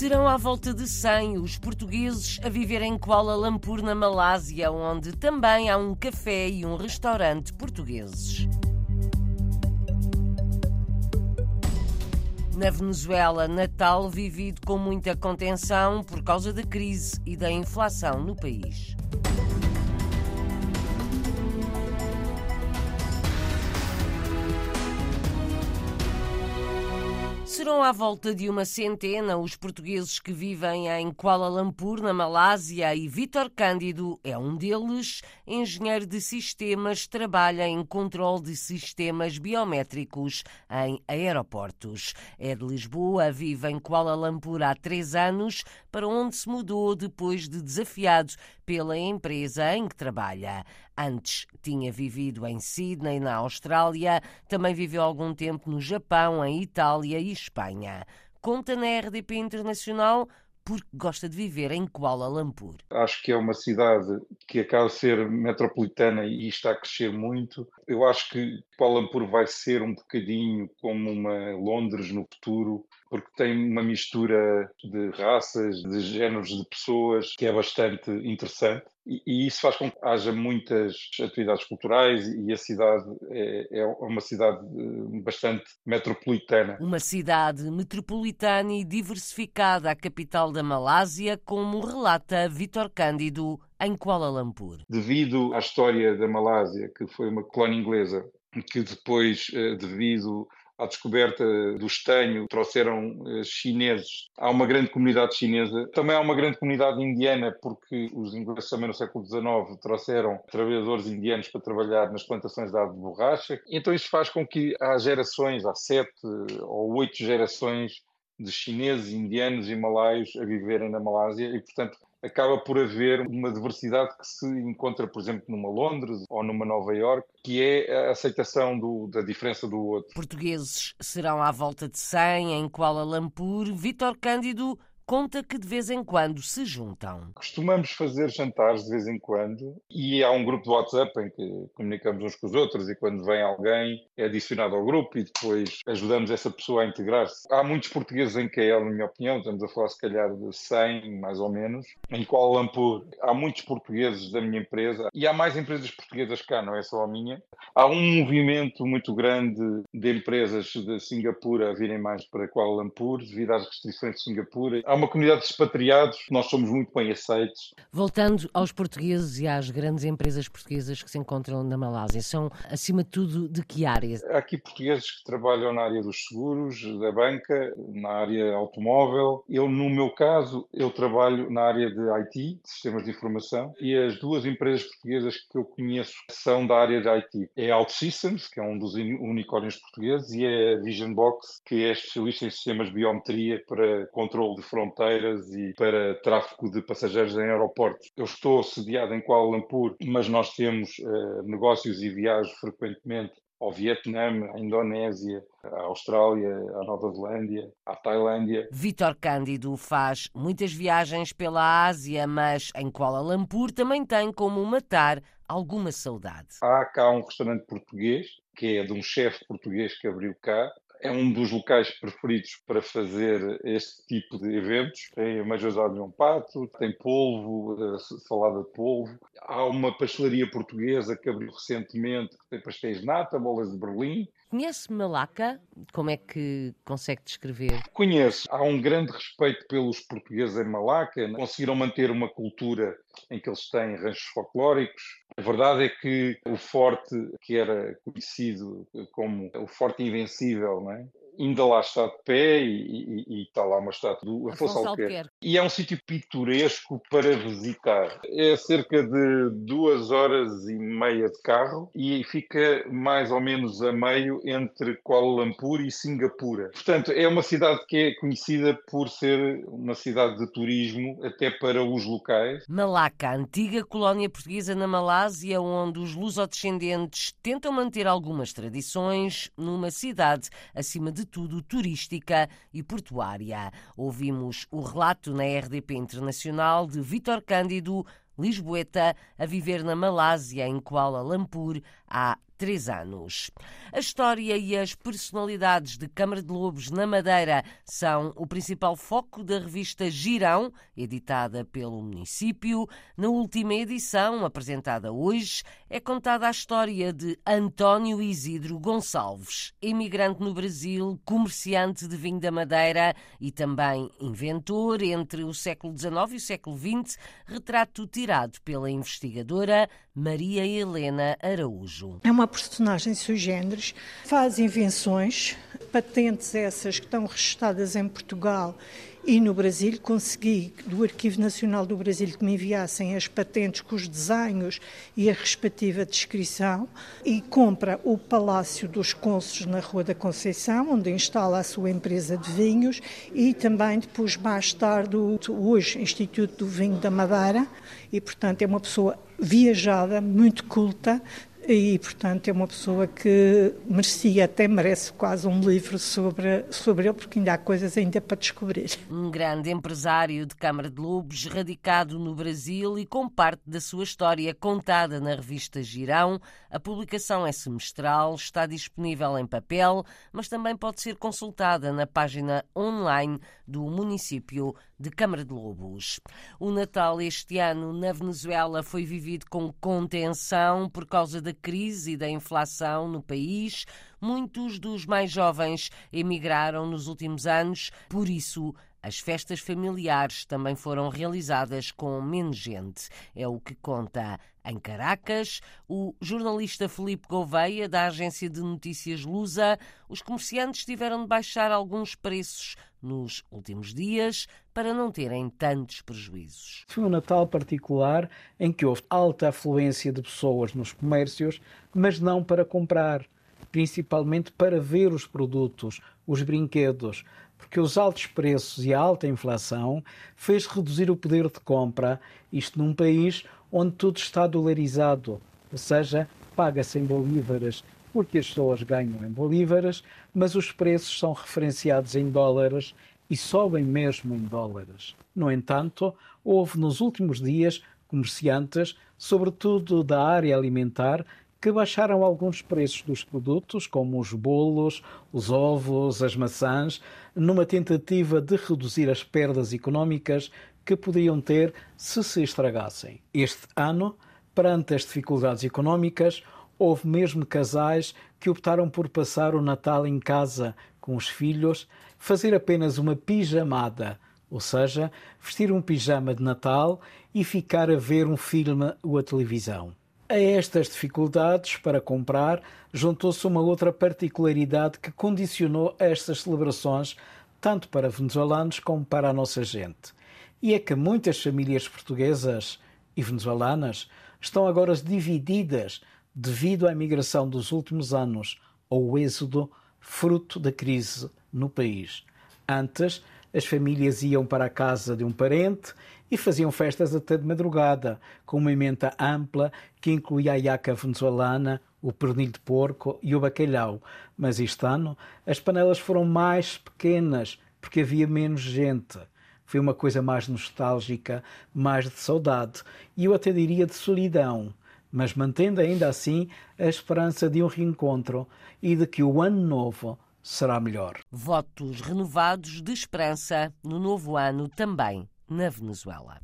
Serão à volta de 100 os portugueses a viver em Kuala Lumpur, na Malásia, onde também há um café e um restaurante portugueses. Na Venezuela, Natal vivido com muita contenção por causa da crise e da inflação no país. Serão à volta de uma centena os portugueses que vivem em Kuala Lumpur, na Malásia, e Vítor Cândido é um deles. Engenheiro de sistemas, trabalha em controle de sistemas biométricos em aeroportos. É de Lisboa, vive em Kuala Lumpur há três anos, para onde se mudou depois de desafiado pela empresa em que trabalha. Antes tinha vivido em Sydney, na Austrália, também viveu algum tempo no Japão, em Itália e Espanha. Conta na RDP Internacional porque gosta de viver em Kuala Lumpur. Acho que é uma cidade que acaba de ser metropolitana e está a crescer muito. Eu acho que Kuala Lumpur vai ser um bocadinho como uma Londres no futuro, porque tem uma mistura de raças, de géneros de pessoas que é bastante interessante. E, isso faz com que haja muitas atividades culturais e a cidade é, é uma cidade eh, bastante metropolitana. Uma cidade metropolitana e diversificada, a capital da Malásia, como relata Vitor Cândido em Kuala Lumpur. Devido à história da Malásia, que foi uma colónia inglesa, que depois, eh, devido à descoberta do estanho, trouxeram eh, chineses. Há uma grande comunidade chinesa. Também há uma grande comunidade indiana, porque os ingleses também no século XIX trouxeram trabalhadores indianos para trabalhar nas plantações de árvore de borracha. Então isto faz com que há gerações, há sete ou oito gerações de chineses, indianos e malaios a viverem na Malásia e, portanto, acaba por haver uma diversidade que se encontra, por exemplo, numa Londres ou numa Nova York, que é a aceitação do, da diferença do outro. Portugueses serão à volta de 100 em Kuala Lumpur. Vítor Cândido conta que de vez em quando se juntam. Costumamos fazer jantares de vez em quando e há um grupo de WhatsApp em que comunicamos uns com os outros e quando vem alguém é adicionado ao grupo e depois ajudamos essa pessoa a integrar-se. Há muitos portugueses em KL, na minha opinião, estamos a falar se calhar de 100 mais ou menos. Em Kuala Lumpur há muitos portugueses da minha empresa e há mais empresas portuguesas cá, não é só a minha. Há um movimento muito grande de empresas de Singapura a virem mais para Kuala Lumpur devido às restrições de Singapura. Há uma comunidade de expatriados, nós somos muito bem aceitos. Voltando aos portugueses e às grandes empresas portuguesas que se encontram na Malásia, são, acima de tudo, de que áreas? Há aqui portugueses que trabalham na área dos seguros, da banca, na área automóvel. Eu, no meu caso, eu trabalho na área de IT, sistemas de informação, e as duas empresas portuguesas que eu conheço são da área de IT. É a OutSystems, que é um dos unicórnios portugueses, e é a Vision Box, que é especialista em sistemas de biometria para controle de fronteiras fronteiras e para tráfego de passageiros em aeroportos. Eu estou sediado em Kuala Lumpur, mas nós temos uh, negócios e viagens frequentemente ao Vietnã, à Indonésia, à Austrália, à Nova Zelândia, à Tailândia. Vitor Cândido faz muitas viagens pela Ásia, mas em Kuala Lumpur também tem como matar alguma saudade. Há cá um restaurante português, que é de um chefe português que abriu cá, é um dos locais preferidos para fazer este tipo de eventos. Tem majorado de um pato, tem polvo, eh, salada de polvo. Há uma pastelaria portuguesa que abriu recentemente, que tem pastéis de nata, bolas de Berlim. Conhece Malaca? Como é que consegue descrever? Conheço. Há um grande respeito pelos portugueses em Malaca. Conseguiram manter uma cultura em que eles têm ranchos folclóricos. A verdade é que o forte, que era conhecido como o Forte Invencível, não é? Ainda lá está de pé e, e, e está lá uma estátua do Afonso. Alquerque. E é um sítio pitoresco para visitar. É cerca de duas horas e meia de carro e fica mais ou menos a meio entre Kuala Lumpur e Singapura. Portanto, é uma cidade que é conhecida por ser uma cidade de turismo até para os locais. Malaca, antiga colónia portuguesa na Malásia, onde os lusodescendentes tentam manter algumas tradições numa cidade acima de tudo turística e portuária. Ouvimos o relato na RDP Internacional de Vítor Cândido, Lisboeta, a viver na Malásia, em Kuala Lumpur, há três anos. A história e as personalidades de Câmara de Lobos na Madeira são o principal foco da revista Girão, editada pelo município. Na última edição, apresentada hoje, é contada a história de António Isidro Gonçalves, emigrante no Brasil, comerciante de vinho da Madeira e também inventor entre o século XIX e o século XX, retrato tirado pela investigadora Maria Helena Araújo. É uma personagem sui generis, faz invenções, patentes essas que estão registadas em Portugal e no Brasil. Consegui do Arquivo Nacional do Brasil que me enviassem as patentes com os desenhos e a respectiva descrição e compra o Palácio dos Cônsules na Rua da Conceição, onde instala a sua empresa de vinhos e também depois mais tarde o hoje Instituto do Vinho da Madeira. E portanto é uma pessoa viajada, muito culta, e, portanto, é uma pessoa que merecia, até merece quase um livro sobre, sobre ele, porque ainda há coisas ainda para descobrir. Um grande empresário de Câmara de Lobos, radicado no Brasil e com parte da sua história contada na revista Girão. A publicação é semestral, está disponível em papel, mas também pode ser consultada na página online do município de Câmara de Lobos. O Natal este ano na Venezuela foi vivido com contenção por causa da crise e da inflação no país. Muitos dos mais jovens emigraram nos últimos anos, por isso as festas familiares também foram realizadas com menos gente. É o que conta em Caracas o jornalista Felipe Gouveia, da agência de notícias Lusa. Os comerciantes tiveram de baixar alguns preços nos últimos dias para não terem tantos prejuízos. Foi um Natal particular em que houve alta afluência de pessoas nos comércios, mas não para comprar, principalmente para ver os produtos, os brinquedos, porque os altos preços e a alta inflação fez reduzir o poder de compra, isto num país onde tudo está dolarizado, ou seja, paga-se em bolívares porque as pessoas ganham em bolívares, mas os preços são referenciados em dólares e sobem mesmo em dólares. No entanto, houve nos últimos dias comerciantes, sobretudo da área alimentar, que baixaram alguns preços dos produtos, como os bolos, os ovos, as maçãs, numa tentativa de reduzir as perdas económicas que podiam ter se se estragassem. Este ano, perante as dificuldades económicas, houve mesmo casais que optaram por passar o Natal em casa com os filhos, fazer apenas uma pijamada, ou seja, vestir um pijama de Natal e ficar a ver um filme ou a televisão. A estas dificuldades para comprar, juntou-se uma outra particularidade que condicionou estas celebrações tanto para venezuelanos como para a nossa gente. E é que muitas famílias portuguesas e venezuelanas estão agora divididas devido à imigração dos últimos anos ou o êxodo fruto da crise no país. Antes, as famílias iam para a casa de um parente e faziam festas até de madrugada, com uma emenda ampla que incluía a iaca venezuelana, o pernil de porco e o bacalhau. Mas este ano as panelas foram mais pequenas porque havia menos gente. Foi uma coisa mais nostálgica, mais de saudade e eu até diria de solidão, mas mantendo ainda assim a esperança de um reencontro e de que o ano novo será melhor. Votos renovados de esperança no novo ano também na Venezuela.